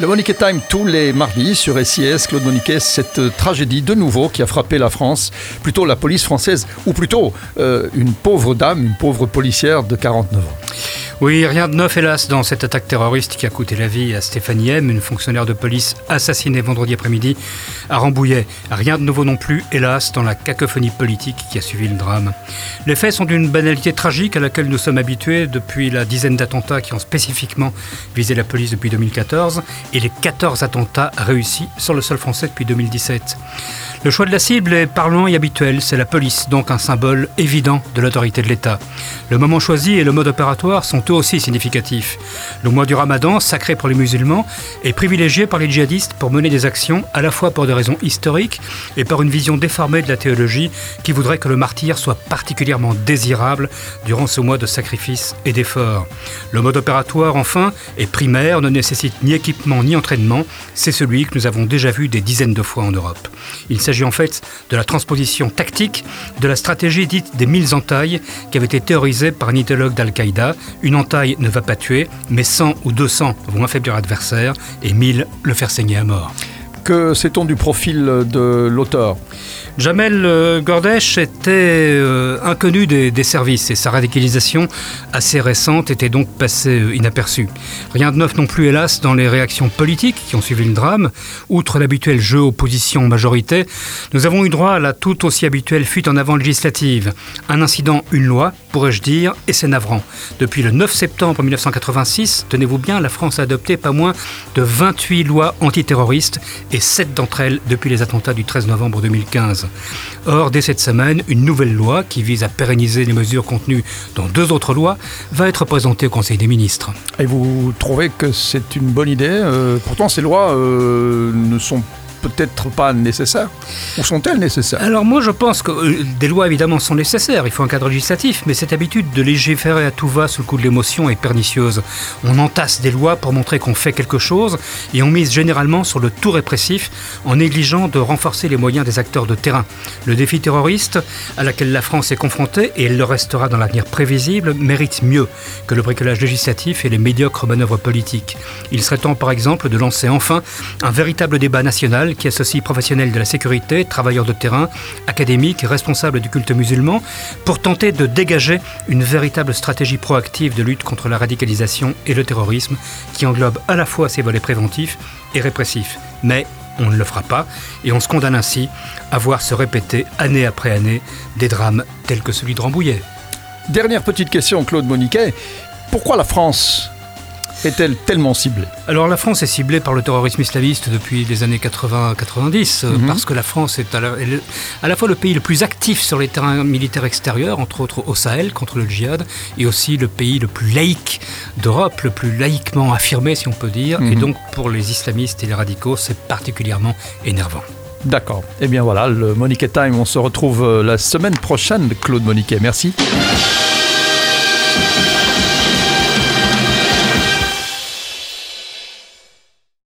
Le Monique Time tous les mardis sur SIS. Claude Moniquet, cette tragédie de nouveau qui a frappé la France, plutôt la police française, ou plutôt euh, une pauvre dame, une pauvre policière de 49 ans. Oui, rien de neuf hélas dans cette attaque terroriste qui a coûté la vie à Stéphanie M, une fonctionnaire de police assassinée vendredi après-midi à Rambouillet. Rien de nouveau non plus, hélas, dans la cacophonie politique qui a suivi le drame. Les faits sont d'une banalité tragique à laquelle nous sommes habitués depuis la dizaine d'attentats qui ont spécifiquement visé la police depuis 2014 et les 14 attentats réussis sur le sol français depuis 2017. Le choix de la cible est parlant et habituel, c'est la police, donc un symbole évident de l'autorité de l'État. Le moment choisi et le mode opératoire sont eux aussi significatifs. Le mois du ramadan, sacré pour les musulmans, est privilégié par les djihadistes pour mener des actions à la fois pour des raisons historiques et par une vision déformée de la théologie qui voudrait que le martyr soit particulièrement désirable durant ce mois de sacrifice et d'effort. Le mode opératoire, enfin, est primaire, ne nécessite ni équipement ni entraînement, c'est celui que nous avons déjà vu des dizaines de fois en Europe. Il s'agit en fait de la transposition tactique de la stratégie dite des mille entailles qui avait été théorisée par un idéologue d'Al-Qaïda. Une entaille ne va pas tuer, mais 100 ou 200 vont affaiblir l'adversaire et 1000 le faire saigner à mort. Que sait-on du profil de l'auteur? Jamel euh, Gordesh était euh, inconnu des, services et sa radicalisation assez récente était donc passée euh, inaperçue. Rien de neuf non plus, hélas, dans les réactions politiques qui ont suivi le drame. Outre l'habituel jeu opposition-majorité, nous avons eu droit à la tout aussi habituelle fuite en avant législative. Un incident, une loi, pourrais-je dire, et c'est navrant. Depuis le 9 septembre 1986, tenez-vous bien, la France a adopté pas moins de 28 lois antiterroristes et 7 d'entre elles depuis les attentats du 13 novembre 2015. Or, dès cette semaine, une nouvelle loi qui vise à pérenniser les mesures contenues dans deux autres lois va être présentée au Conseil des ministres. Et vous trouvez que c'est une bonne idée? Euh, Pourtant, ces lois euh, ne sont peut-être pas nécessaires Ou sont-elles nécessaires Alors moi je pense que euh, des lois évidemment sont nécessaires, il faut un cadre législatif, mais cette habitude de légiférer à tout va sous le coup de l'émotion est pernicieuse. On entasse des lois pour montrer qu'on fait quelque chose et on mise généralement sur le tout répressif en négligeant de renforcer les moyens des acteurs de terrain. Le défi terroriste à laquelle la France est confrontée, et elle le restera dans l'avenir prévisible, mérite mieux que le bricolage législatif et les médiocres manœuvres politiques. Il serait temps par exemple de lancer enfin un véritable débat national qui associe professionnels de la sécurité, travailleurs de terrain, académiques, responsables du culte musulman, pour tenter de dégager une véritable stratégie proactive de lutte contre la radicalisation et le terrorisme, qui englobe à la fois ses volets préventifs et répressifs. Mais on ne le fera pas, et on se condamne ainsi à voir se répéter année après année des drames tels que celui de Rambouillet. Dernière petite question, Claude Moniquet. Pourquoi la France? Est-elle tellement ciblée Alors la France est ciblée par le terrorisme islamiste depuis les années 80-90, euh, mhm. parce que la France est à la, fois le pays le plus actif sur les terrains militaires extérieurs, entre autres au Sahel contre le djihad, et aussi le pays le plus laïque d'Europe, le plus laïquement affirmé si on peut dire, et mhm. donc pour les islamistes et les radicaux c'est particulièrement énervant. D'accord. Eh bien voilà, le Monique Time, on se retrouve euh, la semaine prochaine, Claude Moniquet. Merci.